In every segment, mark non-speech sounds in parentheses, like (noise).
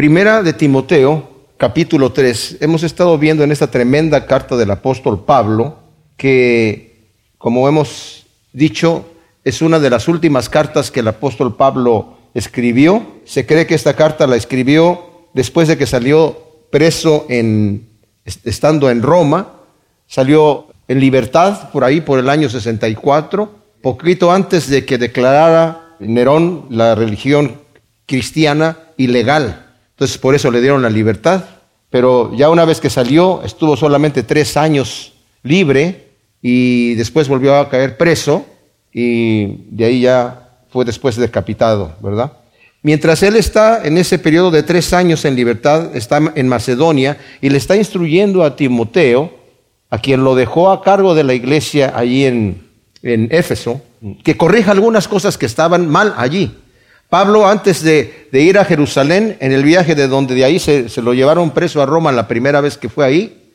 Primera de Timoteo, capítulo 3. Hemos estado viendo en esta tremenda carta del apóstol Pablo que, como hemos dicho, es una de las últimas cartas que el apóstol Pablo escribió. Se cree que esta carta la escribió después de que salió preso en, estando en Roma, salió en libertad por ahí por el año 64, poquito antes de que declarara Nerón la religión cristiana ilegal. Entonces por eso le dieron la libertad. Pero ya una vez que salió, estuvo solamente tres años libre y después volvió a caer preso y de ahí ya fue después decapitado, ¿verdad? Mientras él está en ese periodo de tres años en libertad, está en Macedonia y le está instruyendo a Timoteo, a quien lo dejó a cargo de la iglesia allí en, en Éfeso, que corrija algunas cosas que estaban mal allí. Pablo, antes de, ir a Jerusalén, en el viaje de donde de ahí se, lo llevaron preso a Roma la primera vez que fue ahí,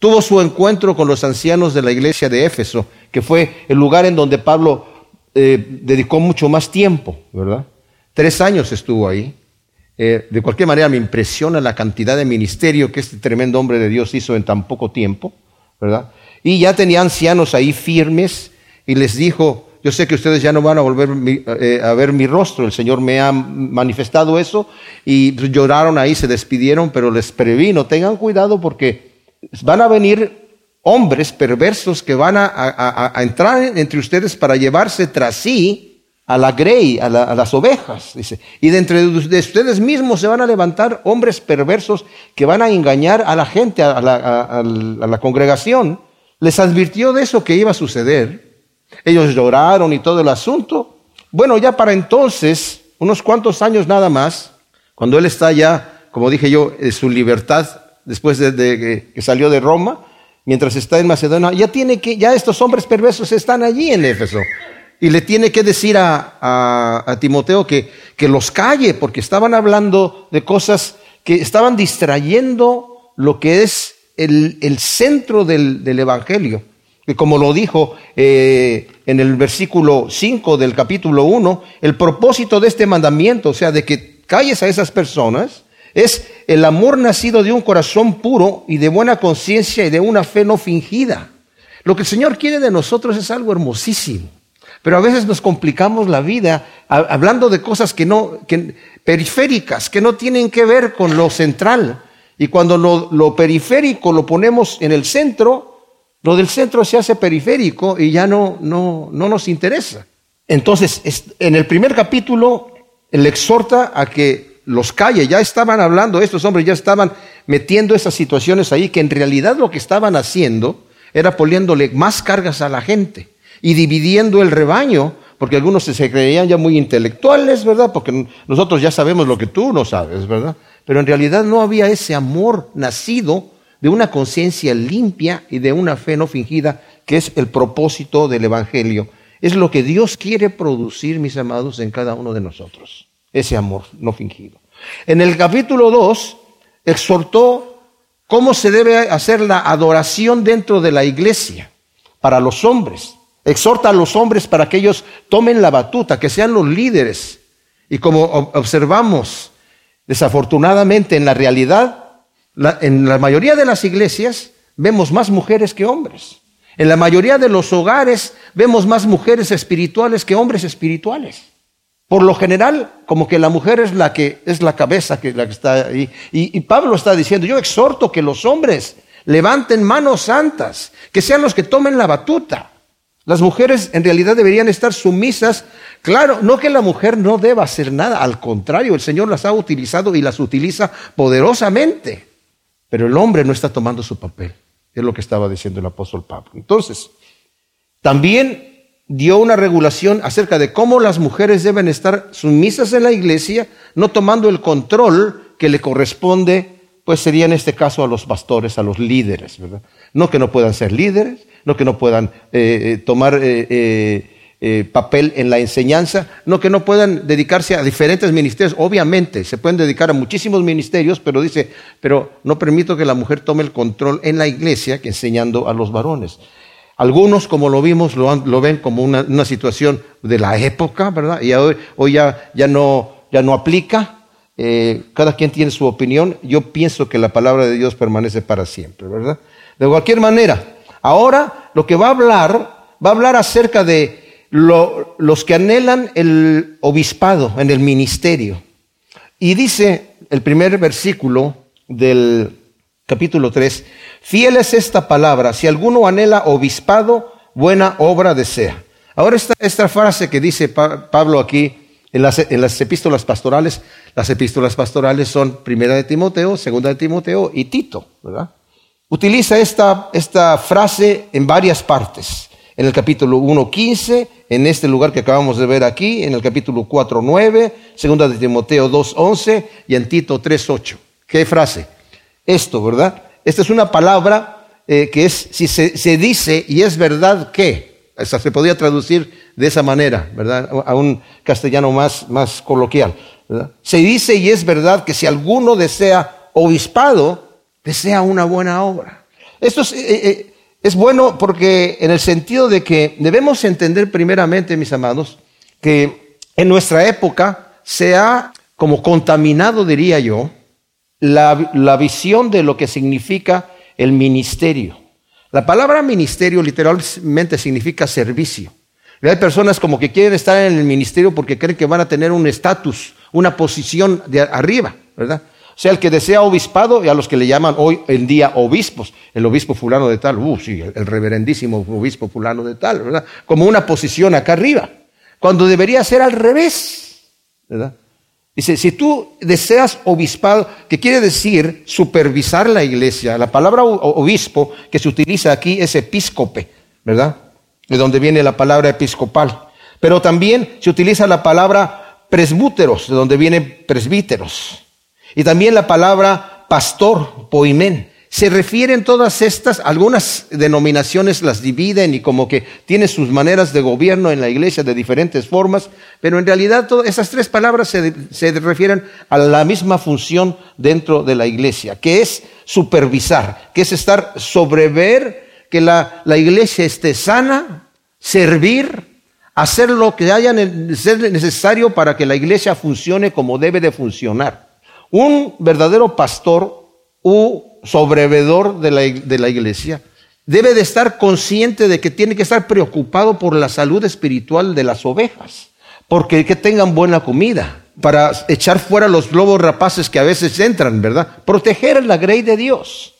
tuvo su encuentro con los ancianos de la iglesia de Éfeso, que fue el lugar en donde Pablo eh, dedicó mucho más tiempo, ¿verdad? Tres años estuvo ahí. Eh, de cualquier manera me impresiona la cantidad de ministerio que este tremendo hombre de Dios hizo en tan poco tiempo, ¿verdad? Y ya tenía ancianos ahí firmes y les dijo, yo sé que ustedes ya no van a volver eh, a ver mi rostro, el Señor me ha manifestado eso y lloraron ahí, se despidieron, pero les previno, tengan cuidado porque van a venir hombres perversos que van a entrar entre ustedes para llevarse tras sí a la grey, a, las ovejas, dice. Y de entre de ustedes mismos se van a levantar hombres perversos que van a engañar a la gente, a la, a la congregación. Les advirtió de eso que iba a suceder. Ellos lloraron y todo el asunto. Bueno, ya para entonces, unos cuantos años nada más, cuando él está ya, como dije yo, en su libertad, después de, que salió de Roma, mientras está en Macedonia, ya tiene que, ya estos hombres perversos están allí en Éfeso. Y le tiene que decir a, Timoteo que, que, los calle, porque estaban hablando de cosas que estaban distrayendo lo que es el, centro del, Evangelio. Como lo dijo eh, en el versículo 5 del capítulo 1, el propósito de este mandamiento, o sea, de que calles a esas personas, es el amor nacido de un corazón puro y de buena conciencia y de una fe no fingida. Lo que el Señor quiere de nosotros es algo hermosísimo. Pero a veces nos complicamos la vida hablando de cosas que no, que, periféricas, que no tienen que ver con lo central. Y cuando lo, periférico lo ponemos en el centro, lo del centro se hace periférico y ya no, no, no nos interesa. Entonces, en el primer capítulo, él exhorta a que los calle, ya estaban hablando, estos hombres ya estaban metiendo esas situaciones ahí, que en realidad lo que estaban haciendo era poniéndole más cargas a la gente y dividiendo el rebaño, porque algunos se creían ya muy intelectuales, ¿verdad? Porque nosotros ya sabemos lo que tú no sabes, ¿verdad? Pero en realidad no había ese amor nacido de una conciencia limpia y de una fe no fingida, que es el propósito del Evangelio. Es lo que Dios quiere producir, mis amados, en cada uno de nosotros. Ese amor no fingido. En el capítulo 2 exhortó cómo se debe hacer la adoración dentro de la iglesia para los hombres. Exhorta a los hombres para que ellos tomen la batuta, que sean los líderes. Y como observamos, desafortunadamente en la realidad, en la mayoría de las iglesias vemos más mujeres que hombres. En la mayoría de los hogares vemos más mujeres espirituales que hombres espirituales. Por lo general, como que la mujer es la que es la cabeza que, la que está ahí. Y, y Pablo está diciendo, yo exhorto que los hombres levanten manos santas, que sean los que tomen la batuta. Las mujeres en realidad deberían estar sumisas. Claro, no que la mujer no deba hacer nada, al contrario, el Señor las ha utilizado y las utiliza poderosamente. Pero el hombre no está tomando su papel, es lo que estaba diciendo el apóstol Pablo. Entonces, también dio una regulación acerca de cómo las mujeres deben estar sumisas en la iglesia, no tomando el control que le corresponde, pues sería en este caso a los pastores, a los líderes, ¿verdad? No que no puedan ser líderes, no que no puedan eh, eh, tomar eh, papel en la enseñanza, no que no puedan dedicarse a diferentes ministerios. Obviamente, se pueden dedicar a muchísimos ministerios, pero dice, pero no permito que la mujer tome el control en la iglesia que enseñando a los varones. Algunos, como lo vimos, lo, ven como una, situación de la época, ¿verdad? Y hoy, hoy ya, ya, no, ya no aplica, eh, cada quien tiene su opinión, yo pienso que la palabra de Dios permanece para siempre, ¿verdad? De cualquier manera, ahora lo que va a hablar, va a hablar acerca de los que anhelan el obispado en el ministerio. Y dice el primer versículo del capítulo 3, fiel es esta palabra, si alguno anhela obispado, buena obra desea. Ahora esta, esta frase que dice Pablo aquí en las, en las, epístolas pastorales, las epístolas pastorales son primera de Timoteo, segunda de Timoteo y Tito, ¿verdad? Utiliza esta, esta frase en varias partes. En el capítulo 1.15, en este lugar que acabamos de ver aquí, en el capítulo 4.9, segunda de Timoteo 2.11 y en Tito 3.8. ¿Qué frase? Esto, ¿verdad? Esta es una palabra eh, que es, si se, dice y es verdad que, se podía traducir de esa manera, ¿verdad? A un castellano más, más coloquial. Se dice y es verdad que si alguno desea obispado, desea una buena obra. Esto es, eh, eh, es bueno porque en el sentido de que debemos entender primeramente, mis amados, que en nuestra época se ha como contaminado, diría yo, la, la visión de lo que significa el ministerio. La palabra ministerio literalmente significa servicio. hay personas como que quieren estar en el ministerio porque creen que van a tener un estatus, una posición de arriba, ¿verdad? Sea, el que desea obispado y a los que le llaman hoy en día obispos, el obispo fulano de tal, uh, sí, el reverendísimo obispo fulano de tal, ¿verdad? Como una posición acá arriba, cuando debería ser al revés, ¿verdad? Dice, si tú deseas obispado, que quiere decir supervisar la iglesia, la palabra obispo que se utiliza aquí es episcope, ¿verdad? De donde viene la palabra episcopal. Pero también se utiliza la palabra presbúteros, de donde viene presbíteros. Y también la palabra pastor, poimén se refieren todas estas, algunas denominaciones las dividen y como que tiene sus maneras de gobierno en la iglesia de diferentes formas, pero en realidad todas esas tres palabras se, refieren a la misma función dentro de la iglesia, que es supervisar, que es estar sobrever que la, la iglesia esté sana, servir, hacer lo que haya necesario para que la iglesia funcione como debe de funcionar. Un verdadero pastor u sobrevedor de la, de la iglesia, debe de estar consciente de que tiene que estar preocupado por la salud espiritual de las ovejas, porque que tengan buena comida, para echar fuera los lobos rapaces que a veces entran, ¿verdad? Proteger la grey de Dios,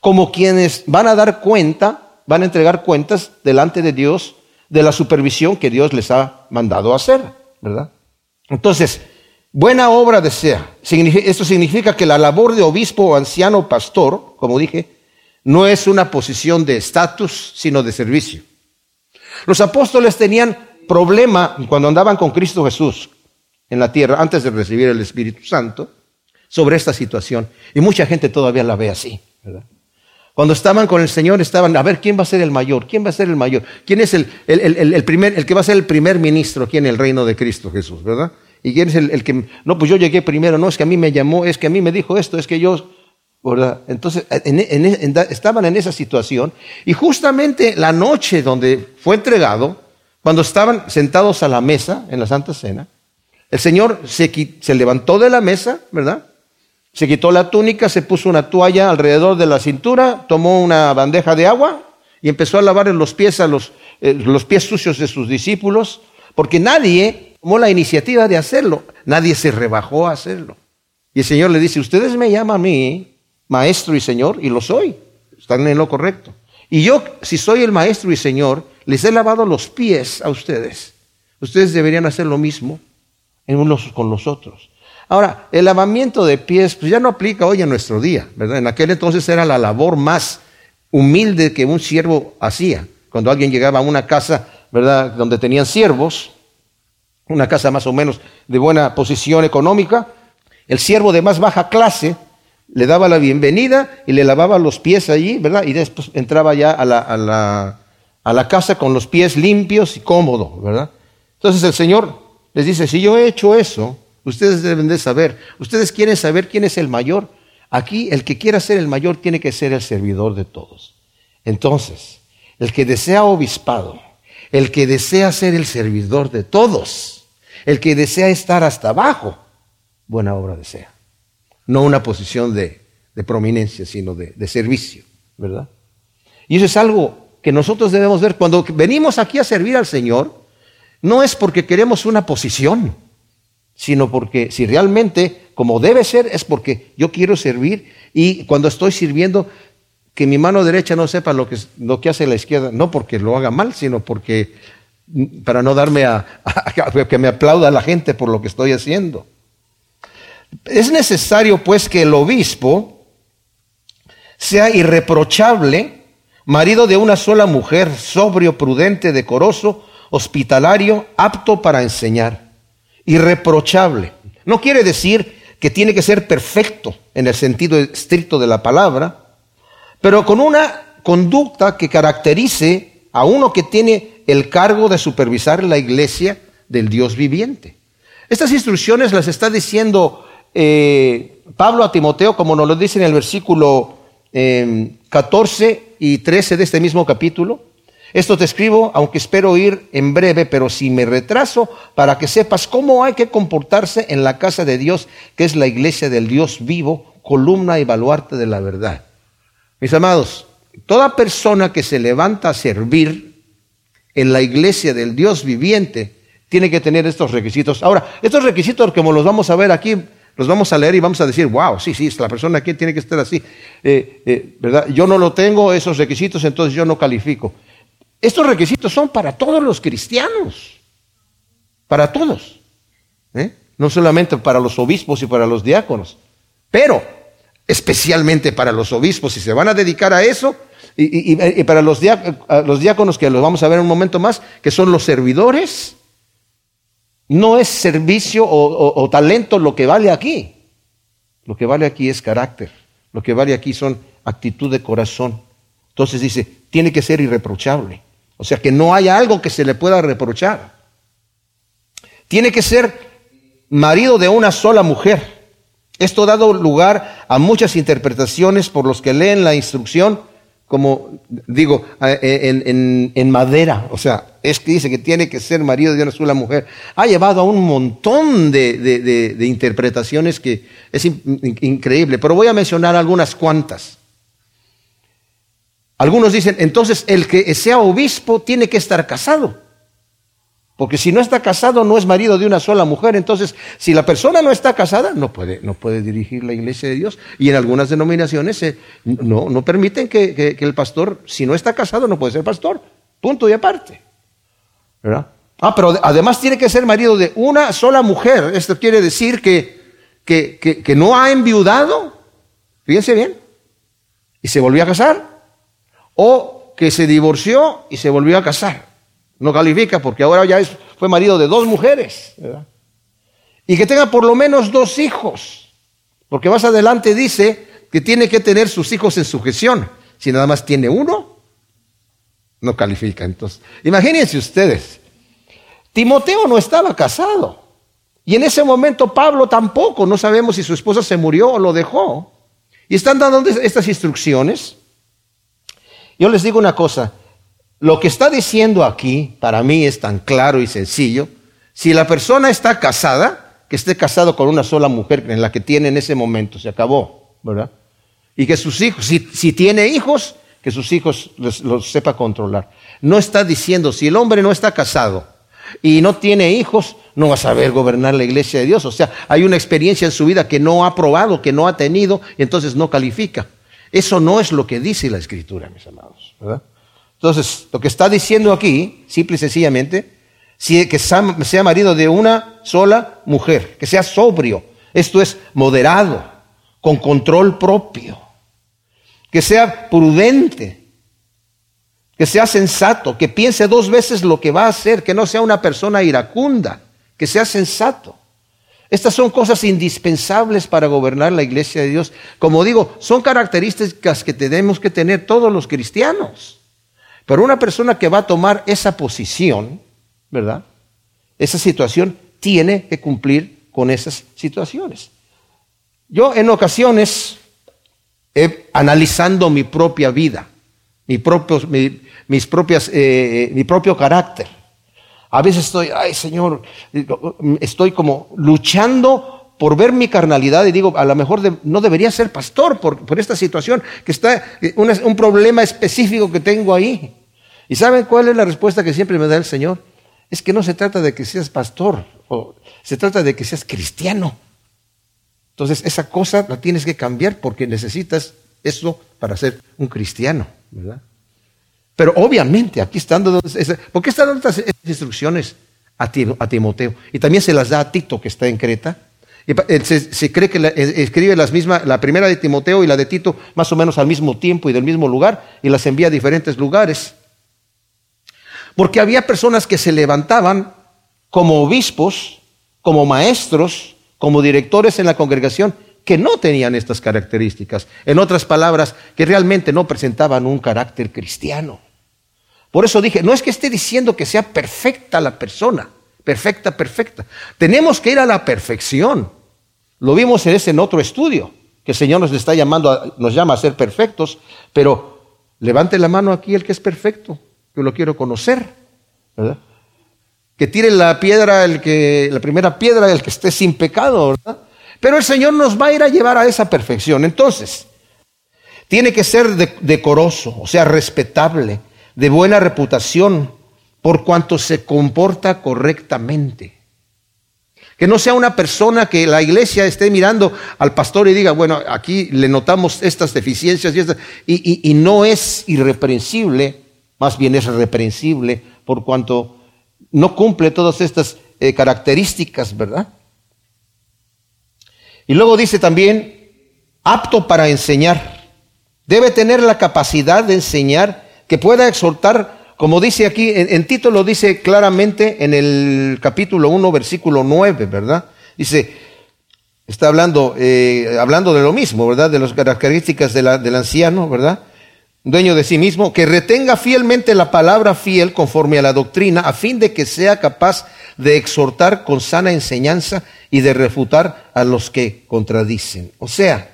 como quienes van a dar cuenta, van a entregar cuentas delante de Dios de la supervisión que Dios les ha mandado hacer, ¿verdad? Entonces, Buena obra desea. Esto significa que la labor de obispo o anciano pastor, como dije, no es una posición de estatus, sino de servicio. Los apóstoles tenían problema cuando andaban con Cristo Jesús en la tierra, antes de recibir el Espíritu Santo, sobre esta situación. Y mucha gente todavía la ve así. Cuando estaban con el Señor, estaban, a ver, ¿quién va a ser el mayor? ¿Quién va a ser el mayor? ¿Quién es el, el, primer, el que va a ser el primer ministro aquí en el reino de Cristo Jesús? ¿Verdad? ¿Y quién es el, que, no, pues yo llegué primero, no, es que a mí me llamó, es que a mí me dijo esto, es que yo, ¿verdad? Entonces, estaban en esa situación. Y justamente la noche donde fue entregado, cuando estaban sentados a la mesa en la Santa Cena, el Señor se, se levantó de la mesa, ¿verdad? Se quitó la túnica, se puso una toalla alrededor de la cintura, tomó una bandeja de agua y empezó a lavar los pies a los, eh, los pies sucios de sus discípulos, porque nadie la iniciativa de hacerlo. Nadie se rebajó a hacerlo. Y el Señor le dice, ustedes me llaman a mí maestro y Señor, y lo soy. Están en lo correcto. Y yo, si soy el maestro y Señor, les he lavado los pies a ustedes. Ustedes deberían hacer lo mismo en unos con los otros. Ahora, el lavamiento de pies pues ya no aplica hoy en nuestro día, ¿verdad? En aquel entonces era la labor más humilde que un siervo hacía. Cuando alguien llegaba a una casa, ¿verdad? Donde tenían siervos, una casa más o menos de buena posición económica, el siervo de más baja clase le daba la bienvenida y le lavaba los pies allí, ¿verdad? Y después entraba ya a la, a la, a la casa con los pies limpios y cómodos, ¿verdad? Entonces el Señor les dice, si yo he hecho eso, ustedes deben de saber, ustedes quieren saber quién es el mayor. Aquí el que quiera ser el mayor tiene que ser el servidor de todos. Entonces, el que desea obispado, el que desea ser el servidor de todos, el que desea estar hasta abajo, buena obra desea. No una posición de, prominencia, sino de, de servicio, ¿verdad? Y eso es algo que nosotros debemos ver. Cuando venimos aquí a servir al Señor, no es porque queremos una posición, sino porque si realmente, como debe ser, es porque yo quiero servir y cuando estoy sirviendo, que mi mano derecha no sepa lo que, lo que hace la izquierda, no porque lo haga mal, sino porque para no darme a, que me aplauda la gente por lo que estoy haciendo. Es necesario pues que el obispo sea irreprochable, marido de una sola mujer, sobrio, prudente, decoroso, hospitalario, apto para enseñar, irreprochable. No quiere decir que tiene que ser perfecto en el sentido estricto de la palabra, pero con una conducta que caracterice a uno que tiene el cargo de supervisar la iglesia del Dios viviente. Estas instrucciones las está diciendo eh, Pablo a Timoteo, como nos lo dice en el versículo 14 em, y 13 de este mismo capítulo. Esto te escribo, aunque espero ir en breve, pero si me retraso, para que sepas cómo hay que comportarse en la casa de Dios, que es la iglesia del Dios vivo, columna y baluarte de la verdad. Mis amados, toda persona que se levanta a servir en la iglesia del Dios viviente tiene que tener estos requisitos. Ahora, estos requisitos, como los vamos a ver aquí, los vamos a leer y vamos a decir, wow, sí, sí, la persona aquí tiene que estar así. Eh, eh, ¿verdad? Yo no lo tengo, esos requisitos, entonces yo no califico. Estos requisitos son para todos los cristianos, para todos, ¿eh? no solamente para los obispos y para los diáconos, pero especialmente para los obispos, si se van a dedicar a eso, y, para los, los diáconos, que los vamos a ver en un momento más, que son los servidores, no es servicio o talento lo que vale aquí. Lo que vale aquí es carácter. Lo que vale aquí son actitud de corazón. Entonces dice, tiene que ser irreprochable. O sea, que no haya algo que se le pueda reprochar. Tiene que ser marido de una sola mujer. Esto ha dado lugar a muchas interpretaciones por los que leen la instrucción, como digo, en, madera. O sea, es que dice que tiene que ser marido de una sola mujer. Ha llevado a un montón de, interpretaciones que es increíble, pero voy a mencionar algunas cuantas. Algunos dicen, entonces el que sea obispo tiene que estar casado. Porque si no está casado, no es marido de una sola mujer. Entonces, si la persona no está casada, no puede, no puede dirigir la iglesia de Dios. Y en algunas denominaciones eh, no, no, permiten que, que, el pastor, si no está casado, no puede ser pastor. Punto y aparte. ¿Verdad? Ah, pero además tiene que ser marido de una sola mujer. Esto quiere decir que, que, que no ha enviudado. Fíjense bien. Y se volvió a casar o que se divorció y se volvió a casar. No califica porque ahora ya fue marido de dos mujeres. Y que tenga por lo menos dos hijos. Porque más adelante dice que tiene que tener sus hijos en sujeción. Si nada más tiene uno, no califica. Entonces, imagínense ustedes, Timoteo no estaba casado. Y en ese momento Pablo tampoco. No sabemos si su esposa se murió o lo dejó. Y están dando estas instrucciones yo les digo una cosa, lo que está diciendo aquí para mí es tan claro y sencillo. Si la persona está casada, que esté casado con una sola mujer en la que tiene en ese momento, se acabó, ¿verdad? Y que sus hijos, si, tiene hijos, que sus hijos los, sepa controlar. No está diciendo, si el hombre no está casado y no tiene hijos, no va a saber gobernar la iglesia de Dios. O sea, hay una experiencia en su vida que no ha probado, que no ha tenido, y entonces no califica. Eso no es lo que dice la Escritura, mis amados. Entonces, lo que está diciendo aquí, simple y sencillamente, que sea marido de una sola mujer, que sea sobrio, esto es moderado, con control propio, que sea prudente, que sea sensato, que piense dos veces lo que va a hacer, que no sea una persona iracunda, que sea sensato. Estas son cosas indispensables para gobernar la iglesia de Dios. Como digo, son características que tenemos que tener todos los cristianos. Pero una persona que va a tomar esa posición, ¿verdad? Esa situación tiene que cumplir con esas situaciones. Yo en ocasiones, analizando mi propia vida, mi, mis propias, eh, eh, mi propio carácter, a veces estoy, ay Señor, estoy como luchando por ver mi carnalidad y digo, a lo mejor no debería ser pastor por, por esta situación, que está eh, un problema específico que tengo ahí. ¿Y saben cuál es la respuesta que siempre me da el Señor? Es que no se trata de que seas pastor, o se trata de que seas cristiano. Entonces esa cosa la tienes que cambiar porque necesitas eso para ser un cristiano, ¿verdad? Pero obviamente aquí están dando, ¿por qué están dando estas instrucciones a, Timoteo? Y también se las da a Tito que está en Creta. Se, cree que escribe las mismas, la primera de Timoteo y la de Tito más o menos al mismo tiempo y del mismo lugar y las envía a diferentes lugares. Porque había personas que se levantaban como obispos, como maestros, como directores en la congregación, que no tenían estas características. En otras palabras, que realmente no presentaban un carácter cristiano. Por eso dije, no es que esté diciendo que sea perfecta la persona, perfecta, perfecta. Tenemos que ir a la perfección. Lo vimos en ese en otro estudio, que el Señor nos está llamando, nos llama a ser perfectos, pero levante la mano aquí el que es perfecto, yo lo quiero conocer, ¿verdad? Que tire la piedra, el que, la primera piedra, el que esté sin pecado, ¿verdad? Pero el Señor nos va a ir a llevar a esa perfección. Entonces, tiene que ser decoroso, o sea, respetable, de buena reputación por cuanto se comporta correctamente. Que no sea una persona que la iglesia esté mirando al pastor y diga, bueno, aquí le notamos estas deficiencias y, estas, y, no es irreprensible, más bien es reprensible por cuanto no cumple todas estas eh, características, ¿verdad? Y luego dice también, apto para enseñar. Debe tener la capacidad de enseñar que pueda exhortar, como dice aquí, en, Tito lo dice claramente en el capítulo 1, versículo 9, ¿verdad? Dice, está hablando, eh, hablando de lo mismo, ¿verdad? De las características del anciano, ¿verdad? Dueño de sí mismo, que retenga fielmente la palabra fiel conforme a la doctrina, a fin de que sea capaz de exhortar con sana enseñanza y de refutar a los que contradicen. O sea,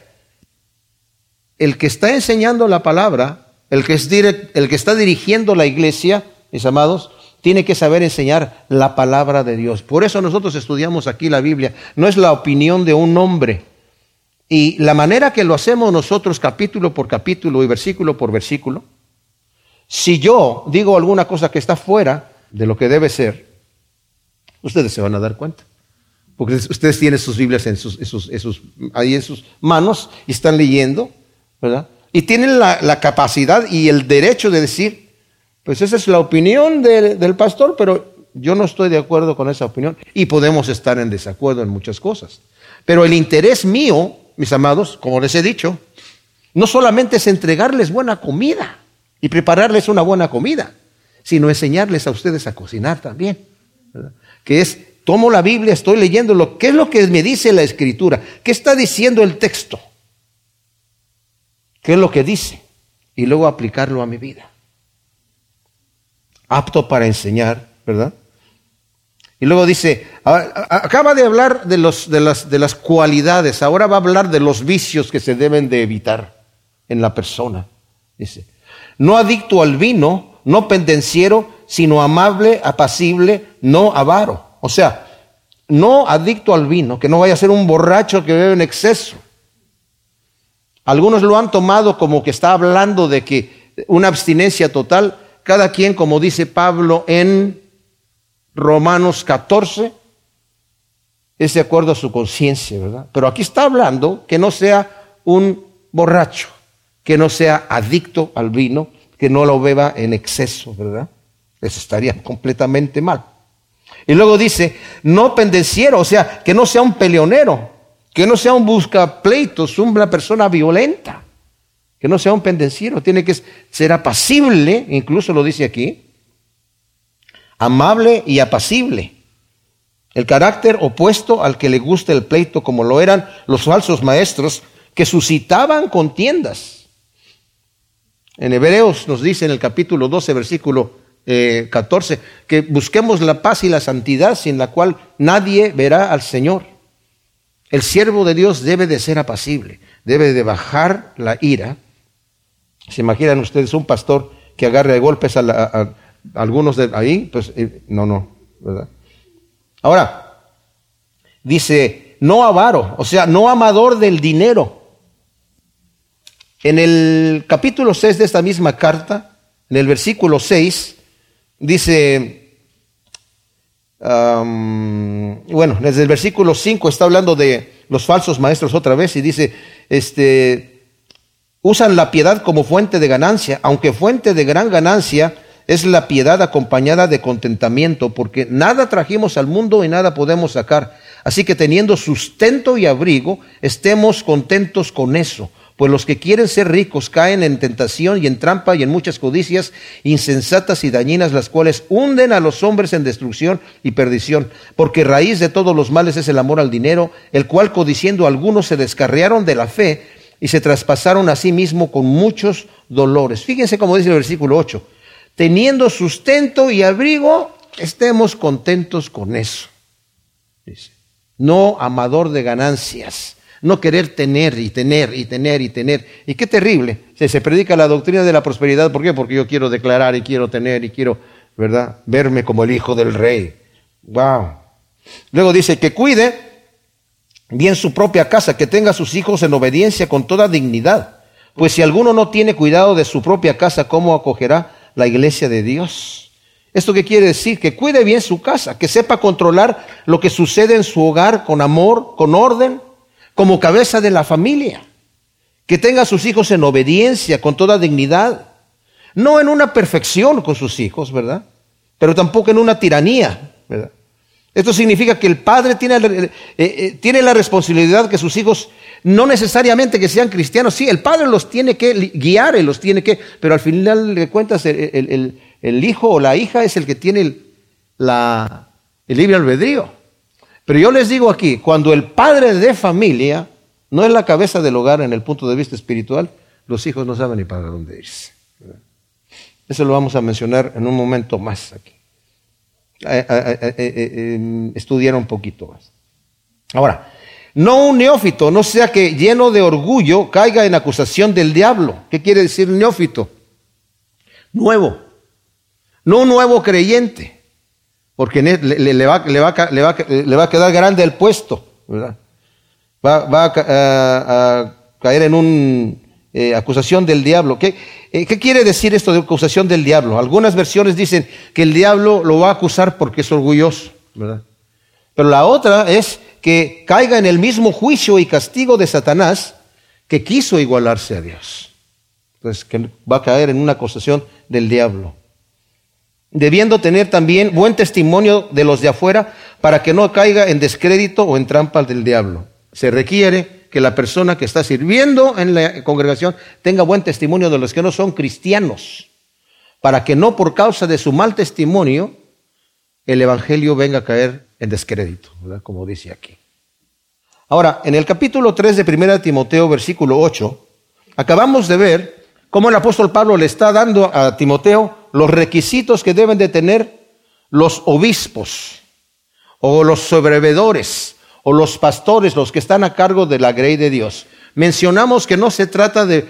el que está enseñando la palabra el que, es el que está dirigiendo la iglesia, mis amados, tiene que saber enseñar la palabra de Dios. Por eso nosotros estudiamos aquí la Biblia. No es la opinión de un hombre. Y la manera que lo hacemos nosotros capítulo por capítulo y versículo por versículo, si yo digo alguna cosa que está fuera de lo que debe ser, ustedes se van a dar cuenta. Porque ustedes tienen sus Biblias en sus, ahí en sus manos y están leyendo, ¿verdad? Y tienen la, capacidad y el derecho de decir, pues esa es la opinión del pastor, pero yo no estoy de acuerdo con esa opinión. Y podemos estar en desacuerdo en muchas cosas. Pero el interés mío, mis amados, como les he dicho, no solamente es entregarles buena comida y prepararles una buena comida, sino enseñarles a ustedes a cocinar también. Que es, tomo la Biblia, estoy leyendo lo que es lo que me dice la escritura, qué está diciendo el texto qué es lo que dice y luego aplicarlo a mi vida. Apto para enseñar, ¿verdad? Y luego dice, acaba de hablar de, los, de, las, de las cualidades, ahora va a hablar de los vicios que se deben de evitar en la persona. Dice, no adicto al vino, no pendenciero, sino amable, apacible, no avaro. O sea, no adicto al vino, que no vaya a ser un borracho que bebe en exceso algunos lo han tomado como que está hablando de que una abstinencia total, cada quien, como dice Pablo en Romanos 14, es de acuerdo a su conciencia, ¿verdad? Pero aquí está hablando que no sea un borracho, que no sea adicto al vino, que no lo beba en exceso, ¿verdad? Eso estaría completamente mal. Y luego dice, no pendenciero, o sea, que no sea un peleonero, que no sea un buscapleitos, una persona violenta. Que no sea un pendenciero. Tiene que ser apacible, incluso lo dice aquí. Amable y apacible. El carácter opuesto al que le gusta el pleito, como lo eran los falsos maestros que suscitaban contiendas. En Hebreos nos dice en el capítulo 12, versículo 14, eh, que busquemos la paz y la santidad sin la cual nadie verá al Señor. El siervo de Dios debe de ser apacible, debe de bajar la ira. ¿Se imaginan ustedes un pastor que agarre de golpes a, algunos de ahí? Pues eh, no, no, ¿verdad? Ahora, dice, no avaro, o sea, no amador del dinero. En el capítulo 6 de esta misma carta, en el versículo 6, dice, bueno, desde el versículo 5 está hablando de los falsos maestros otra vez y dice, este, usan la piedad como fuente de ganancia, aunque fuente de gran ganancia es la piedad acompañada de contentamiento, porque nada trajimos al mundo y nada podemos sacar. Así que teniendo sustento y abrigo, estemos contentos con eso. Pues los que quieren ser ricos caen en tentación y en trampa y en muchas codicias insensatas y dañinas, las cuales hunden a los hombres en destrucción y perdición. Porque raíz de todos los males es el amor al dinero, el cual codiciendo algunos se descarriaron de la fe y se traspasaron a sí mismo con muchos dolores. Fíjense cómo dice el versículo 8. Teniendo sustento y abrigo, estemos contentos con eso. No amador de ganancias no querer tener y tener y tener y tener. Y qué terrible. Se, se predica la doctrina de la prosperidad. ¿Por qué? Porque yo quiero declarar y quiero tener y quiero, ¿verdad? Verme como el hijo del rey. Wow. Luego dice que cuide bien su propia casa, que tenga a sus hijos en obediencia con toda dignidad. Pues si alguno no tiene cuidado de su propia casa, ¿cómo acogerá la iglesia de Dios? ¿Esto qué quiere decir? Que cuide bien su casa, que sepa controlar lo que sucede en su hogar con amor, con orden, como cabeza de la familia, que tenga a sus hijos en obediencia, con toda dignidad, no en una perfección con sus hijos, ¿verdad? Pero tampoco en una tiranía, ¿verdad? Esto significa que el padre tiene, eh, eh, tiene, la responsabilidad que sus hijos, no necesariamente que sean cristianos, sí, el padre los tiene que guiar, y los tiene que, pero al final de cuentas el, hijo o la hija es el que tiene la, el libre albedrío. Pero yo les digo aquí, cuando el padre de familia no es la cabeza del hogar en el punto de vista espiritual, los hijos no saben ni para dónde irse. Eso lo vamos a mencionar en un momento más aquí. Eh, eh, eh, estudiar un poquito más. Ahora, no un neófito, no sea que lleno de orgullo caiga en acusación del diablo. ¿Qué quiere decir neófito? Nuevo. No un nuevo creyente porque le, va, a quedar grande el puesto, Va, a, caer en una eh, acusación del diablo. ¿Qué, eh, ¿Qué, quiere decir esto de acusación del diablo? Algunas versiones dicen que el diablo lo va a acusar porque es orgulloso. Pero la otra es que caiga en el mismo juicio y castigo de Satanás que quiso igualarse a Dios. Entonces, que va a caer en una acusación del diablo debiendo tener también buen testimonio de los de afuera para que no caiga en descrédito o en trampas del diablo. Se requiere que la persona que está sirviendo en la congregación tenga buen testimonio de los que no son cristianos, para que no por causa de su mal testimonio el Evangelio venga a caer en descrédito, como dice aquí. Ahora, en el capítulo 3 de 1 Timoteo, versículo 8, acabamos de ver cómo el apóstol Pablo le está dando a Timoteo los requisitos que deben de tener los obispos o los sobrevedores o los pastores, los que están a cargo de la grey de Dios. Mencionamos que no se trata de,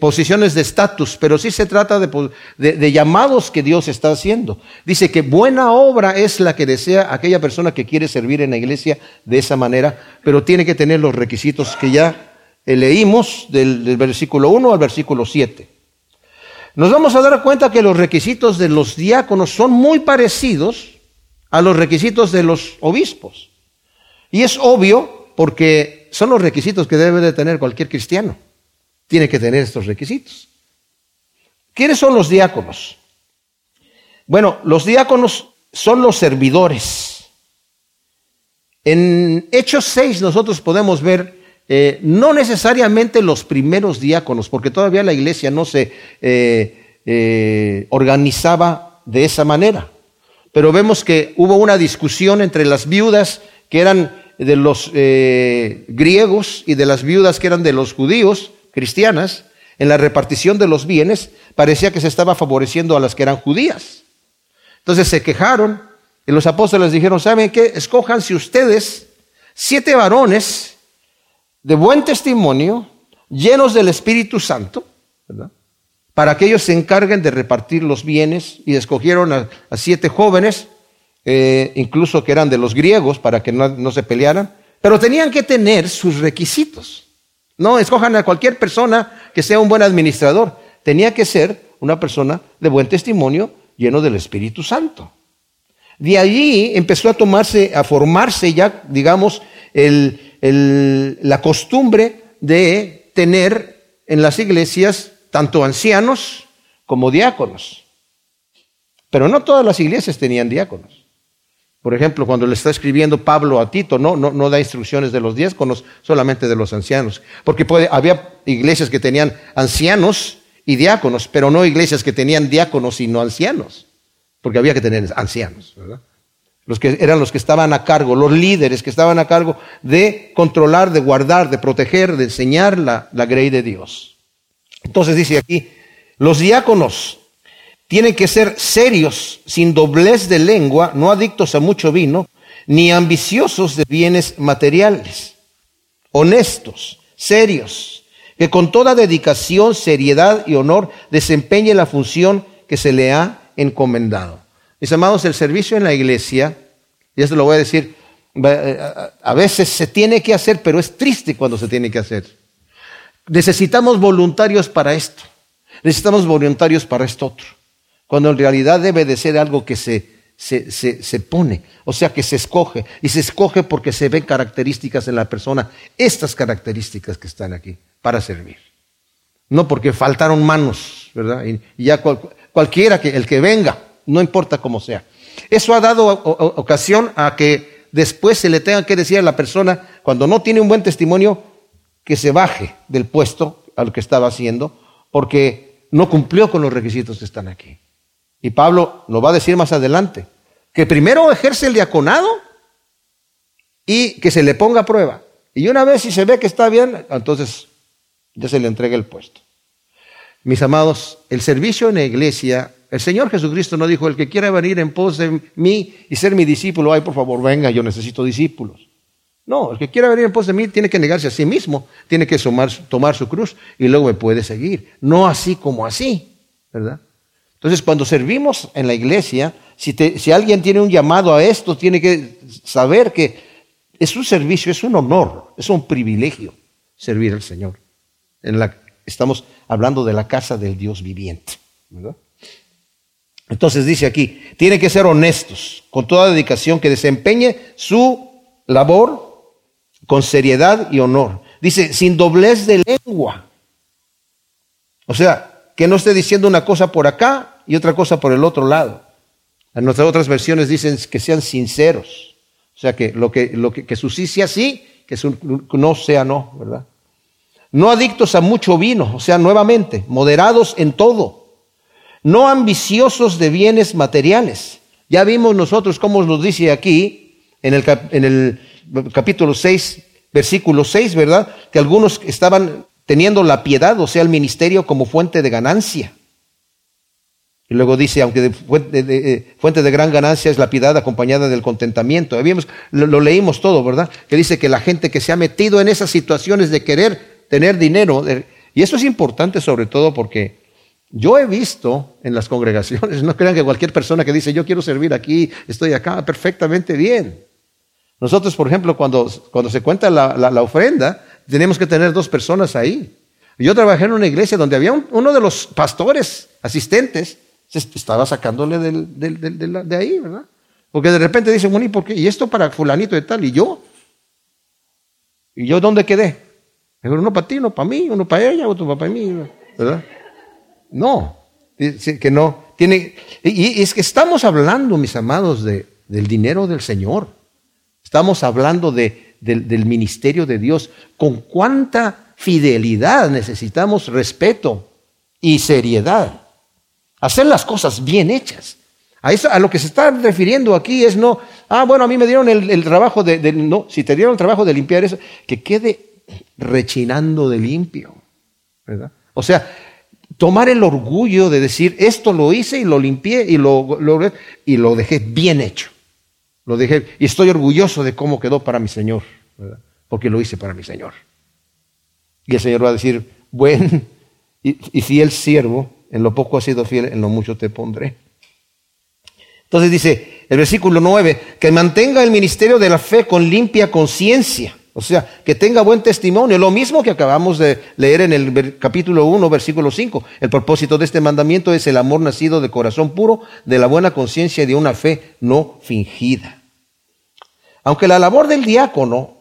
posiciones de estatus, pero sí se trata de, llamados que Dios está haciendo. Dice que buena obra es la que desea aquella persona que quiere servir en la iglesia de esa manera, pero tiene que tener los requisitos que ya leímos del, del versículo 1 al versículo 7 nos vamos a dar cuenta que los requisitos de los diáconos son muy parecidos a los requisitos de los obispos. Y es obvio porque son los requisitos que debe de tener cualquier cristiano. Tiene que tener estos requisitos. ¿Quiénes son los diáconos? Bueno, los diáconos son los servidores. En Hechos 6 nosotros podemos ver eh, no necesariamente los primeros diáconos, porque todavía la iglesia no se eh, eh, organizaba de esa manera. Pero vemos que hubo una discusión entre las viudas que eran de los griegos y de las viudas que eran de los judíos, cristianas, en la repartición de los bienes, parecía que se estaba favoreciendo a las que eran judías. Entonces se quejaron y los apóstoles dijeron, ¿saben qué? Escójanse ustedes siete varones de buen testimonio, llenos del Espíritu Santo, para que ellos se encarguen de repartir los bienes y escogieron a, siete jóvenes, eh, incluso que eran de los griegos, para que no, se pelearan, Pero tenían que tener sus requisitos. No escojan a cualquier persona que sea un buen administrador. Tenía que ser una persona de buen testimonio, lleno del Espíritu Santo. De allí empezó a tomarse, a formarse ya, digamos, la costumbre de tener en las iglesias tanto ancianos como diáconos. Pero no todas las iglesias tenían diáconos. Por ejemplo, cuando le está escribiendo Pablo a Tito, no, da instrucciones de los diáconos, solamente de los ancianos. Porque había iglesias que tenían ancianos y diáconos, pero no iglesias que tenían diáconos y no ancianos porque había que tener ancianos, ¿verdad? Los que eran los que estaban a cargo, los líderes que estaban a cargo de controlar, de guardar, de proteger, de enseñar la, la grey de Dios. Entonces dice aquí, los diáconos tienen que ser serios, sin doblez de lengua, no adictos a mucho vino, ni ambiciosos de bienes materiales, honestos, serios, que con toda dedicación, seriedad y honor desempeñe la función que se le ha encomendado. Mis amados, el servicio en la iglesia, y esto lo voy a decir, a veces se tiene que hacer, pero es triste cuando se tiene que hacer. Necesitamos voluntarios para esto, necesitamos voluntarios para esto otro, cuando en realidad debe de ser algo que se, se, se, pone, o sea, que se escoge, y se escoge porque se ven características en la persona, estas características que están aquí, para servir. No porque faltaron manos, ¿verdad? Y ya cualquiera que el que venga, no importa cómo sea. Eso ha dado ocasión a que después se le tenga que decir a la persona, cuando no tiene un buen testimonio, que se baje del puesto a lo que estaba haciendo, porque no cumplió con los requisitos que están aquí. Y Pablo lo va a decir más adelante, que primero ejerce el diaconado y que se le ponga a prueba. Y una vez si se ve que está bien, entonces ya se le entrega el puesto. Mis amados, el servicio en la iglesia, el Señor Jesucristo no dijo, el que quiera venir en pos de mí y ser mi discípulo, ay, por favor, venga, yo necesito discípulos. No, el que quiera venir en pos de mí tiene que negarse a sí mismo, tiene que tomar su cruz y luego me puede seguir. No así como así, ¿verdad? Entonces, cuando servimos en la iglesia, si, alguien tiene un llamado a esto, tiene que saber que es un servicio, es un honor, es un privilegio servir al Señor. En la, estamos hablando de la casa del Dios viviente. Entonces dice aquí, tiene que ser honestos, con toda dedicación, que desempeñe su labor con seriedad y honor. Dice, sin doblez de lengua. O sea, que no esté diciendo una cosa por acá y otra cosa por el otro lado. En nuestras otras versiones dicen que sean sinceros. O sea, que lo que, lo que, que su sí sea sí, que su no sea no, ¿verdad? No adictos a mucho vino, o sea, nuevamente, moderados en todo, no ambiciosos de bienes materiales. Ya vimos nosotros cómo nos dice aquí, en el, en el capítulo 6, versículo 6, ¿verdad? Que algunos estaban teniendo la piedad, o sea, el ministerio como fuente de ganancia. Y luego dice, aunque de fuente, de, gran ganancia es la piedad acompañada del contentamiento. Lo, lo, leímos todo, ¿verdad? Que dice que la gente que se ha metido en esas situaciones de querer tener dinero. Y eso es importante sobre todo porque yo he visto en las congregaciones, (laughs) no crean que cualquier persona que dice yo quiero servir aquí, estoy acá, perfectamente bien. Nosotros, por ejemplo, cuando, cuando se cuenta la, la, ofrenda, tenemos que tener dos personas ahí. Yo trabajé en una iglesia donde había uno de los pastores asistentes, estaba sacándole del, del, de ahí, ¿verdad? Porque de repente dicen, bueno, ¿y por qué? ¿Y esto para fulanito de tal? ¿Y yo? ¿Y yo dónde quedé? Uno para ti, uno para mí, uno para ella, otro para mí, ¿verdad? No, que no. Tiene, y es que estamos hablando, mis amados, de, del dinero del Señor. Estamos hablando de, del ministerio de Dios. Con cuánta fidelidad necesitamos respeto y seriedad. Hacer las cosas bien hechas. A, eso, a lo que se está refiriendo aquí es no, ah, bueno, a mí me dieron el, trabajo de, de, no, si te dieron el trabajo de limpiar eso, que quede rechinando de limpio. ¿verdad? O sea, tomar el orgullo de decir, esto lo hice y lo limpié y lo, y lo dejé bien hecho. Lo dejé, y estoy orgulloso de cómo quedó para mi Señor, ¿verdad? porque lo hice para mi Señor. Y el Señor va a decir, buen y, y fiel siervo, en lo poco has sido fiel, en lo mucho te pondré. Entonces dice, el versículo 9, que mantenga el ministerio de la fe con limpia conciencia. O sea, que tenga buen testimonio. Lo mismo que acabamos de leer en el capítulo 1, versículo 5. El propósito de este mandamiento es el amor nacido de corazón puro, de la buena conciencia y de una fe no fingida. Aunque la labor del diácono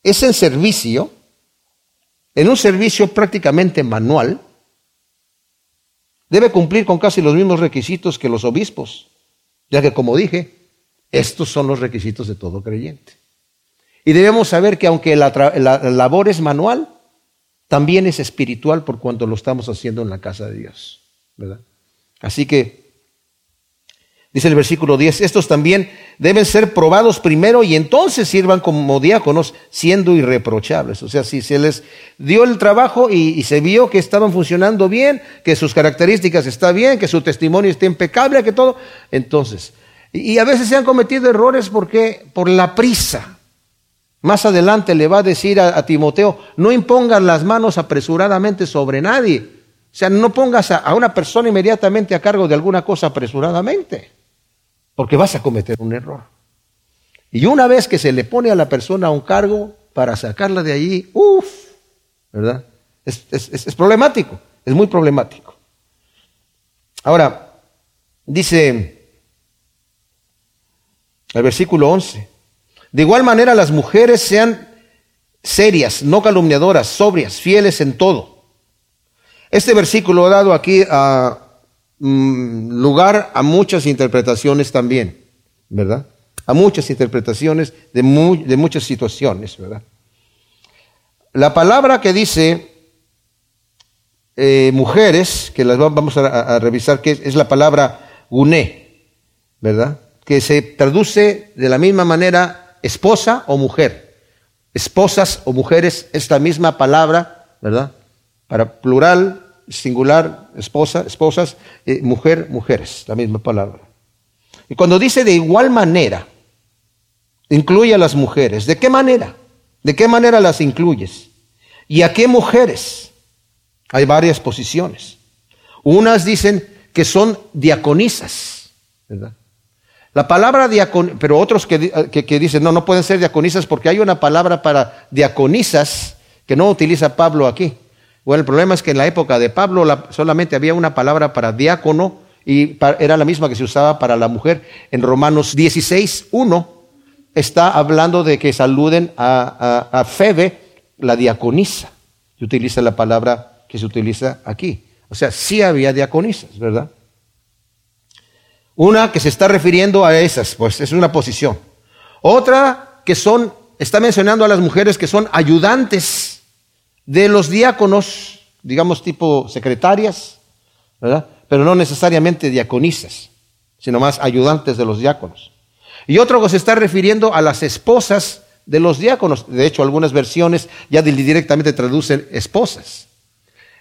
es en servicio, en un servicio prácticamente manual, debe cumplir con casi los mismos requisitos que los obispos, ya que como dije, estos son los requisitos de todo creyente. Y debemos saber que aunque la, labor es manual, también es espiritual por cuanto lo estamos haciendo en la casa de Dios. ¿verdad? Así que, dice el versículo 10, estos también deben ser probados primero y entonces sirvan como diáconos siendo irreprochables. O sea, si se les dio el trabajo y, se vio que estaban funcionando bien, que sus características están bien, que su testimonio está impecable, que todo, entonces, y a veces se han cometido errores porque por la prisa. Más adelante le va a decir a, Timoteo, no impongas las manos apresuradamente sobre nadie. O sea, no pongas a, una persona inmediatamente a cargo de alguna cosa apresuradamente, porque vas a cometer un error. Y una vez que se le pone a la persona un cargo para sacarla de allí, uff, ¿verdad? Es, es problemático, es muy problemático. Ahora, dice el versículo 11, de igual manera las mujeres sean serias, no calumniadoras, sobrias, fieles en todo. Este versículo ha dado aquí a, mm, lugar a muchas interpretaciones también, ¿verdad? A muchas interpretaciones de, de muchas situaciones, ¿verdad? La palabra que dice eh, mujeres, que las vamos a, revisar, que es, la palabra guné, ¿verdad? Que se traduce de la misma manera esposa o mujer. Esposas o mujeres, esta misma palabra, ¿verdad? Para plural, singular, esposa, esposas, eh, mujer, mujeres, la misma palabra. Y cuando dice de igual manera, incluye a las mujeres. ¿De qué manera? ¿De qué manera las incluyes? ¿Y a qué mujeres? Hay varias posiciones. Unas dicen que son diaconisas, ¿verdad? La palabra diaconisas, pero otros que, dicen, no, no pueden ser diaconisas porque hay una palabra para diaconisas que no utiliza Pablo aquí. Bueno, el problema es que en la época de Pablo solamente había una palabra para diácono y era la misma que se usaba para la mujer. En Romanos 16, 1 está hablando de que saluden a, a, a Febe, la diaconisa. Se utiliza la palabra que se utiliza aquí. O sea, sí había diaconisas, ¿verdad? Una que se está refiriendo a esas, pues es una posición. Otra que son, está mencionando a las mujeres que son ayudantes de los diáconos, digamos tipo secretarias, ¿verdad? Pero no necesariamente diaconisas, sino más ayudantes de los diáconos. Y otro que se está refiriendo a las esposas de los diáconos. De hecho, algunas versiones ya directamente traducen esposas.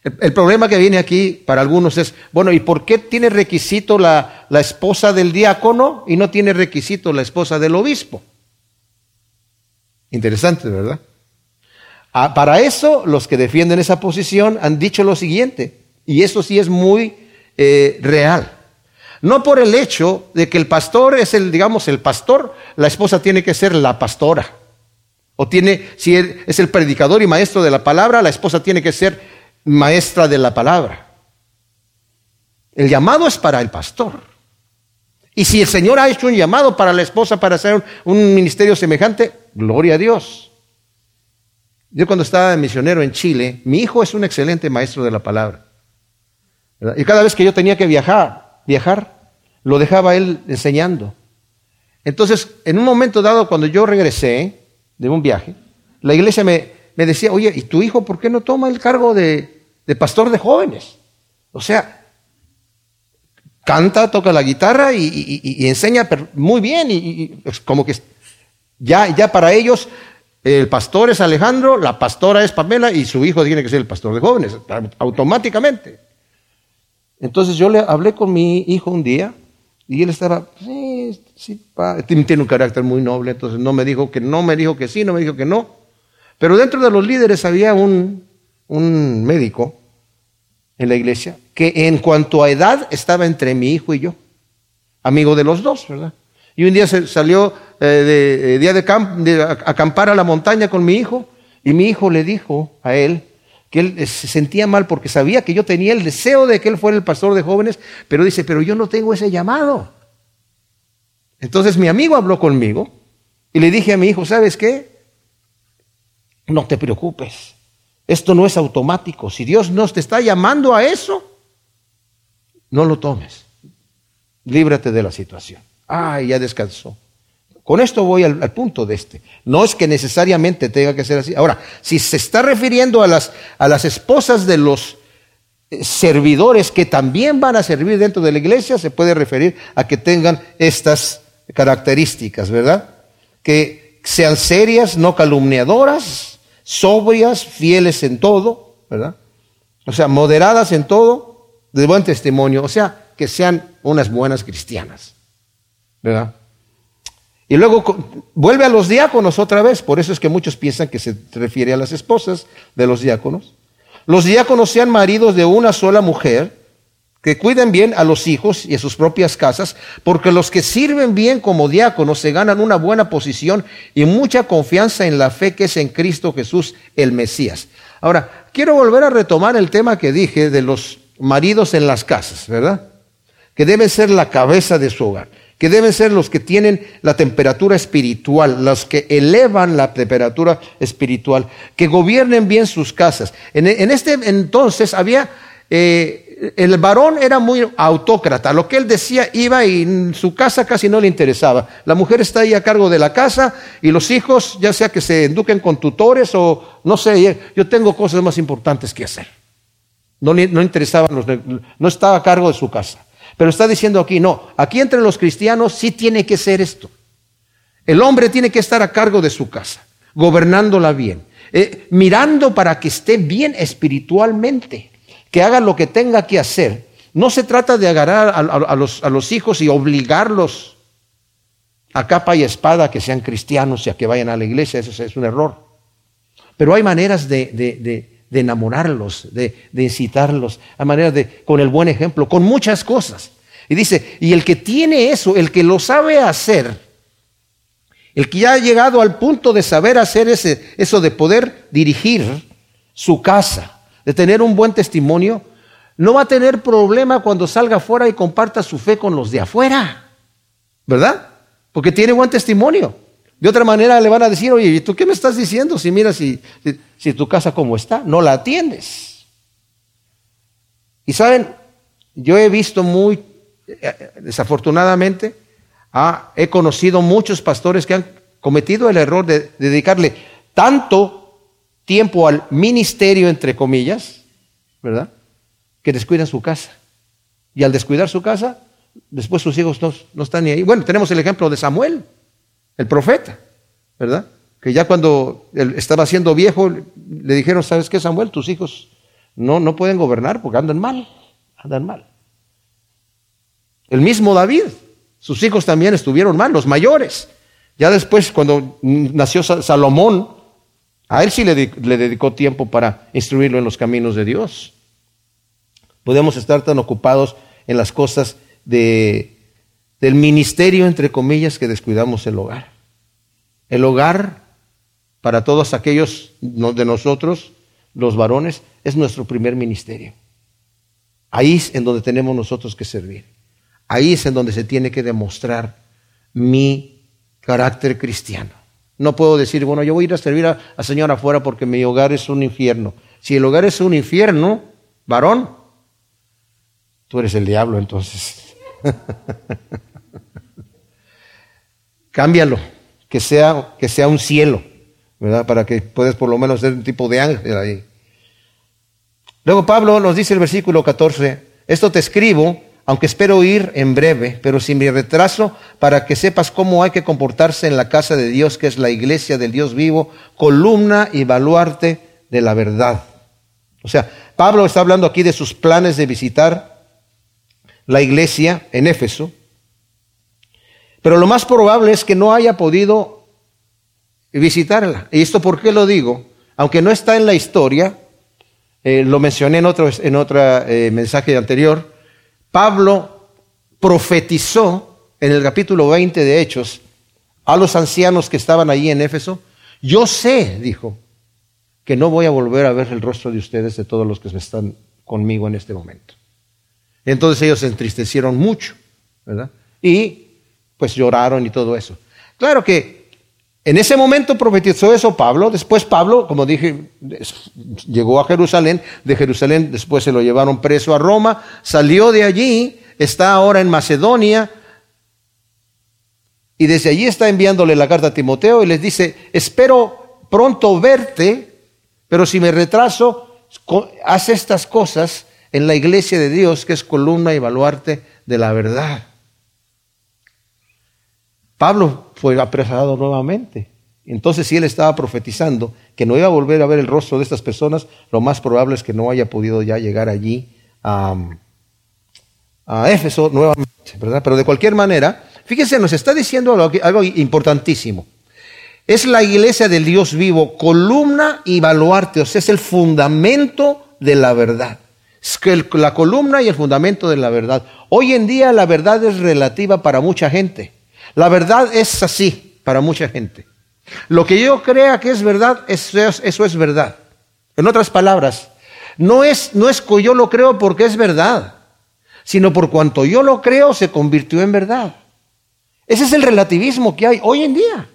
El, problema que viene aquí para algunos es, bueno, ¿y por qué tiene requisito la, esposa del diácono y no tiene requisito la esposa del obispo? Interesante, ¿verdad? Ah, para eso, los que defienden esa posición han dicho lo siguiente, y eso sí es muy eh, real. No por el hecho de que el pastor es el, digamos, el pastor, la esposa tiene que ser la pastora. O tiene, si es el predicador y maestro de la palabra, la esposa tiene que ser maestra de la palabra. El llamado es para el pastor. Y si el Señor ha hecho un llamado para la esposa para hacer un ministerio semejante, gloria a Dios. Yo cuando estaba misionero en Chile, mi hijo es un excelente maestro de la palabra. Y cada vez que yo tenía que viajar, viajar, lo dejaba él enseñando. Entonces, en un momento dado, cuando yo regresé de un viaje, la iglesia me decía, oye, ¿y tu hijo por qué no toma el cargo de, de pastor de jóvenes. O sea, canta, toca la guitarra y, enseña muy bien. Y, como que ya, ya para ellos el pastor es Alejandro, la pastora es Pamela y su hijo tiene que ser el pastor de jóvenes, automáticamente. Entonces yo le hablé con mi hijo un día y él estaba, sí, sí, tiene un carácter muy noble, entonces no me dijo que no, me dijo que sí, no me dijo que no. Pero dentro de los líderes había un, un médico en la iglesia que en cuanto a edad estaba entre mi hijo y yo, amigo de los dos, ¿verdad? Y un día se salió eh, de, día de, de acampar a la montaña con mi hijo y mi hijo le dijo a él que él se sentía mal porque sabía que yo tenía el deseo de que él fuera el pastor de jóvenes, pero dice, pero yo no tengo ese llamado. Entonces mi amigo habló conmigo y le dije a mi hijo, ¿sabes qué? No te preocupes, esto no es automático. Si Dios nos te está llamando a eso, no lo tomes. Líbrate de la situación. Ah, ya descansó. Con esto voy al, punto de este. No es que necesariamente tenga que ser así. Ahora, si se está refiriendo a las, a las esposas de los eh, servidores que también van a servir dentro de la iglesia, se puede referir a que tengan estas características, ¿verdad? Que sean serias, no calumniadoras, sobrias, fieles en todo, ¿verdad? O sea, moderadas en todo, de buen testimonio, o sea, que sean unas buenas cristianas, ¿verdad? Y luego vuelve a los diáconos otra vez, por eso es que muchos piensan que se refiere a las esposas de los diáconos. Los diáconos sean maridos de una sola mujer, que cuiden bien a los hijos y a sus propias casas, porque los que sirven bien como diáconos se ganan una buena posición y mucha confianza en la fe que es en Cristo Jesús, el Mesías. Ahora, quiero volver a retomar el tema que dije de los maridos en las casas, ¿verdad? Que deben ser la cabeza de su hogar, que deben ser los que tienen la temperatura espiritual, los que elevan la temperatura espiritual, que gobiernen bien sus casas. En, este entonces había... Eh, el varón era muy autócrata, lo que él decía iba y en su casa casi no le interesaba. La mujer está ahí a cargo de la casa y los hijos, ya sea que se eduquen con tutores o no sé, yo tengo cosas más importantes que hacer. No, no interesaban los, no estaba a cargo de su casa. Pero está diciendo aquí, no, aquí entre los cristianos sí tiene que ser esto. El hombre tiene que estar a cargo de su casa, gobernándola bien, eh, mirando para que esté bien espiritualmente que haga lo que tenga que hacer. No se trata de agarrar a, los, hijos y obligarlos a capa y espada que sean cristianos y a que vayan a la iglesia, eso es un error. Pero hay maneras de, enamorarlos, de, incitarlos, hay maneras de, con el buen ejemplo, con muchas cosas. Y dice, y el que tiene eso, el que lo sabe hacer, el que ya ha llegado al punto de saber hacer ese, eso de poder dirigir su casa, de tener un buen testimonio, no va a tener problema cuando salga afuera y comparta su fe con los de afuera. ¿Verdad? Porque tiene buen testimonio. De otra manera le van a decir, oye, ¿y tú qué me estás diciendo si mira si, si, tu casa como está? No la atiendes. Y saben, yo he visto muy, eh, desafortunadamente, ah, he conocido muchos pastores que han cometido el error de dedicarle tanto tiempo al ministerio, entre comillas, ¿verdad? Que descuidan su casa. Y al descuidar su casa, después sus hijos no, están ni ahí. Bueno, tenemos el ejemplo de Samuel, el profeta, ¿verdad? Que ya cuando él estaba siendo viejo, le dijeron, ¿sabes qué, Samuel? Tus hijos no, no pueden gobernar porque andan mal, andan mal. El mismo David, sus hijos también estuvieron mal, los mayores. Ya después, cuando nació Salomón, a él sí le, dedicó tiempo para instruirlo en los caminos de Dios. Podemos estar tan ocupados en las cosas de, del ministerio, entre comillas, que descuidamos el hogar. El hogar, para todos aquellos de nosotros, los varones, es nuestro primer ministerio. Ahí es en donde tenemos nosotros que servir. Ahí es en donde se tiene que demostrar mi carácter cristiano. No puedo decir, bueno, yo voy a ir a servir a, a Señor afuera porque mi hogar es un infierno. Si el hogar es un infierno, varón, tú eres el diablo entonces. (laughs) Cámbialo, que sea, que sea un cielo, ¿verdad? Para que puedas por lo menos ser un tipo de ángel ahí. Luego Pablo nos dice el versículo 14, esto te escribo aunque espero ir en breve, pero sin mi retraso, para que sepas cómo hay que comportarse en la casa de Dios, que es la iglesia del Dios vivo, columna y baluarte de la verdad. O sea, Pablo está hablando aquí de sus planes de visitar la iglesia en Éfeso, pero lo más probable es que no haya podido visitarla. ¿Y esto por qué lo digo? Aunque no está en la historia, eh, lo mencioné en otro, en otro eh, mensaje anterior, Pablo profetizó en el capítulo 20 de Hechos a los ancianos que estaban allí en Éfeso, yo sé, dijo, que no voy a volver a ver el rostro de ustedes, de todos los que están conmigo en este momento. Entonces ellos se entristecieron mucho, ¿verdad? Y pues lloraron y todo eso. Claro que en ese momento profetizó eso Pablo, después Pablo, como dije, llegó a Jerusalén, de Jerusalén después se lo llevaron preso a Roma, salió de allí, está ahora en Macedonia, y desde allí está enviándole la carta a Timoteo y les dice, espero pronto verte, pero si me retraso, haz estas cosas en la iglesia de Dios, que es columna y baluarte de la verdad. Pablo fue apresado nuevamente. Entonces, si él estaba profetizando que no iba a volver a ver el rostro de estas personas, lo más probable es que no haya podido ya llegar allí a, a Éfeso nuevamente, ¿verdad? Pero de cualquier manera, Fíjense, nos está diciendo algo, importantísimo. Es la iglesia del Dios vivo, columna y baluarte, o sea, es el fundamento de la verdad. Es que la columna y el fundamento de la verdad. Hoy en día la verdad es relativa para mucha gente. La verdad es así para mucha gente. Lo que yo crea que es verdad, eso es, eso es verdad. En otras palabras, no es, no es que yo lo creo porque es verdad, sino por cuanto yo lo creo se convirtió en verdad. Ese es el relativismo que hay hoy en día.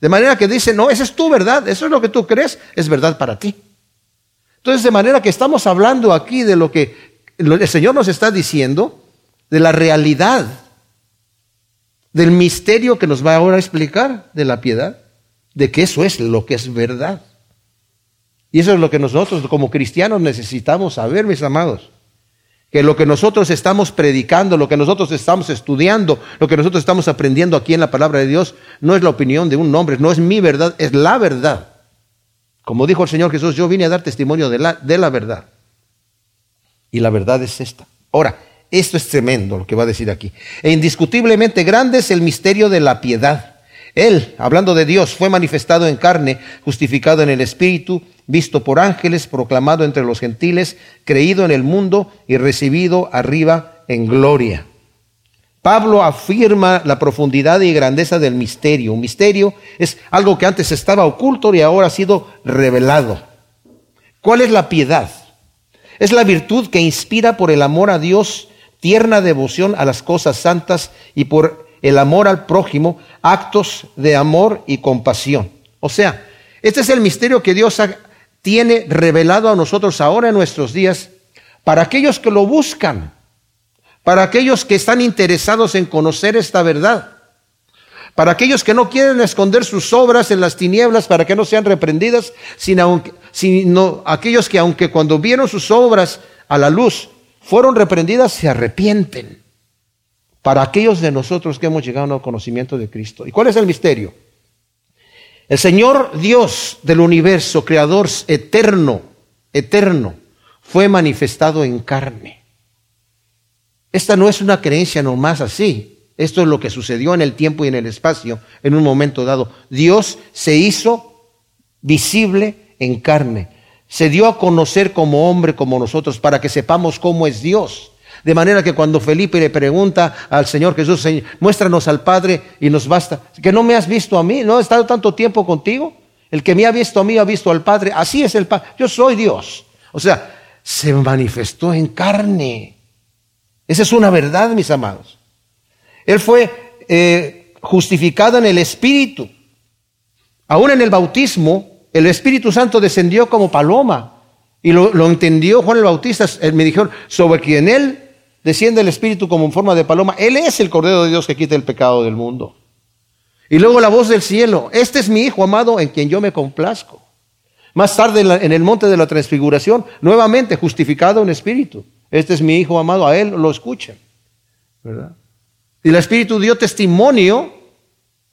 De manera que dice, no, esa es tu verdad, eso es lo que tú crees, es verdad para ti. Entonces, de manera que estamos hablando aquí de lo que el Señor nos está diciendo, de la realidad, del misterio que nos va ahora a explicar de la piedad, de que eso es lo que es verdad. Y eso es lo que nosotros como cristianos necesitamos saber, mis amados que lo que nosotros estamos predicando, lo que nosotros estamos estudiando, lo que nosotros estamos aprendiendo aquí en la palabra de Dios, no es la opinión de un hombre, no es mi verdad, es la verdad. Como dijo el Señor Jesús, yo vine a dar testimonio de la, de la verdad. Y la verdad es esta. Ahora, esto es tremendo lo que va a decir aquí. E indiscutiblemente grande es el misterio de la piedad. Él, hablando de Dios, fue manifestado en carne, justificado en el Espíritu, visto por ángeles, proclamado entre los gentiles, creído en el mundo y recibido arriba en gloria. Pablo afirma la profundidad y grandeza del misterio. Un misterio es algo que antes estaba oculto y ahora ha sido revelado. ¿Cuál es la piedad? Es la virtud que inspira por el amor a Dios, tierna devoción a las cosas santas y por el amor al prójimo, actos de amor y compasión. O sea, este es el misterio que Dios tiene revelado a nosotros ahora en nuestros días para aquellos que lo buscan, para aquellos que están interesados en conocer esta verdad, para aquellos que no quieren esconder sus obras en las tinieblas para que no sean reprendidas, sino, aquellos que aunque cuando vieron sus obras a la luz fueron reprendidas, se arrepienten para aquellos de nosotros que hemos llegado al conocimiento de Cristo. ¿Y cuál es el misterio? El Señor Dios del universo, creador eterno, eterno, fue manifestado en carne. Esta no es una creencia nomás así. Esto es lo que sucedió en el tiempo y en el espacio en un momento dado. Dios se hizo visible en carne. Se dio a conocer como hombre, como nosotros, para que sepamos cómo es Dios. De manera que cuando Felipe le pregunta al Señor Jesús, muéstranos al Padre y nos basta, que no me has visto a mí, no he estado tanto tiempo contigo. El que me ha visto a mí ha visto al Padre. Así es el Padre. Yo soy Dios. O sea, se manifestó en carne. Esa es una verdad, mis amados. Él fue eh, justificado en el Espíritu. Aún en el bautismo, el Espíritu Santo descendió como paloma. Y lo, lo entendió Juan el Bautista. Me dijeron, sobre quien él desciende el Espíritu como en forma de paloma. Él es el Cordero de Dios que quita el pecado del mundo. Y luego la voz del cielo, este es mi Hijo amado en quien yo me complazco. Más tarde en el monte de la transfiguración, nuevamente justificado en espíritu. Este es mi Hijo amado, a él lo escuchan. ¿verdad? Y el Espíritu dio testimonio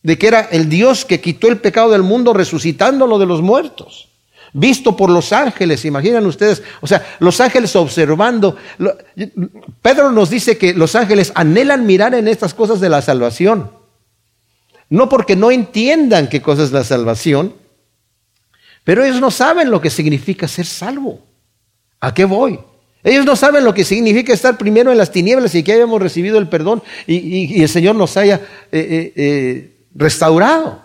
de que era el Dios que quitó el pecado del mundo resucitándolo de los muertos visto por los ángeles, imaginan ustedes, o sea, los ángeles observando. Pedro nos dice que los ángeles anhelan mirar en estas cosas de la salvación. No porque no entiendan qué cosa es la salvación, pero ellos no saben lo que significa ser salvo. ¿A qué voy? Ellos no saben lo que significa estar primero en las tinieblas y que hayamos recibido el perdón y, el Señor nos haya eh, eh, eh, restaurado.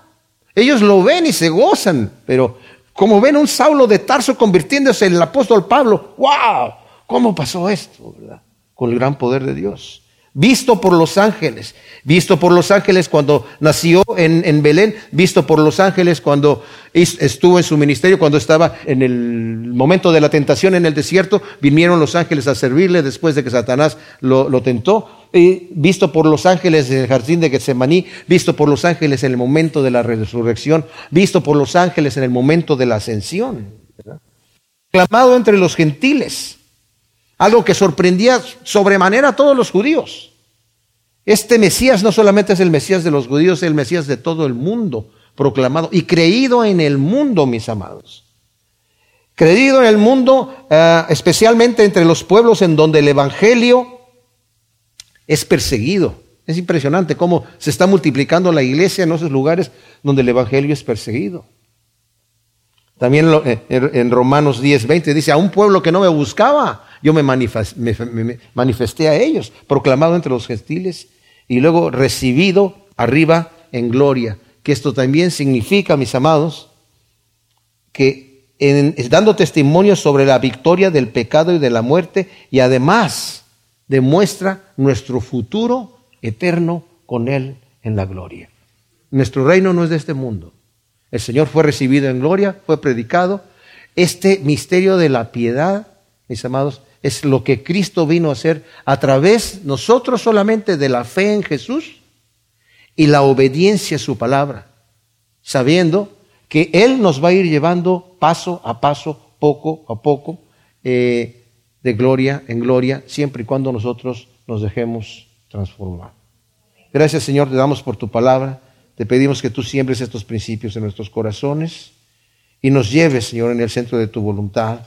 Ellos lo ven y se gozan, pero como ven un Saulo de Tarso convirtiéndose en el apóstol Pablo, ¡wow! ¿Cómo pasó esto? Con el gran poder de Dios visto por los ángeles, visto por los ángeles cuando nació en, Belén, visto por los ángeles cuando estuvo en su ministerio, cuando estaba en el momento de la tentación en el desierto, vinieron los ángeles a servirle después de que Satanás lo, tentó, y visto por los ángeles en el jardín de Getsemaní, visto por los ángeles en el momento de la resurrección, visto por los ángeles en el momento de la ascensión, clamado entre los gentiles algo que sorprendía sobremanera a todos los judíos. Este Mesías no solamente es el Mesías de los judíos, es el Mesías de todo el mundo, proclamado y creído en el mundo, mis amados. Creído en el mundo, eh, especialmente entre los pueblos en donde el Evangelio es perseguido. Es impresionante cómo se está multiplicando la iglesia en esos lugares donde el Evangelio es perseguido. También eh, en Romanos 10, 20 dice, a un pueblo que no me buscaba, yo me, manifesté a ellos, proclamado entre los gentiles y luego recibido arriba en gloria. Que esto también significa, mis amados, que dando testimonio sobre la victoria del pecado y de la muerte y además demuestra nuestro futuro eterno con Él en la gloria. Nuestro reino no es de este mundo. El Señor fue recibido en gloria, fue predicado. Este misterio de la piedad, mis amados, es lo que Cristo vino a hacer a través nosotros solamente de la fe en Jesús y la obediencia a su palabra, sabiendo que Él nos va a ir llevando paso a paso, poco a poco, eh, de gloria en gloria, siempre y cuando nosotros nos dejemos transformar. Gracias Señor, te damos por tu palabra, te pedimos que tú siembres estos principios en nuestros corazones y nos lleves, Señor, en el centro de tu voluntad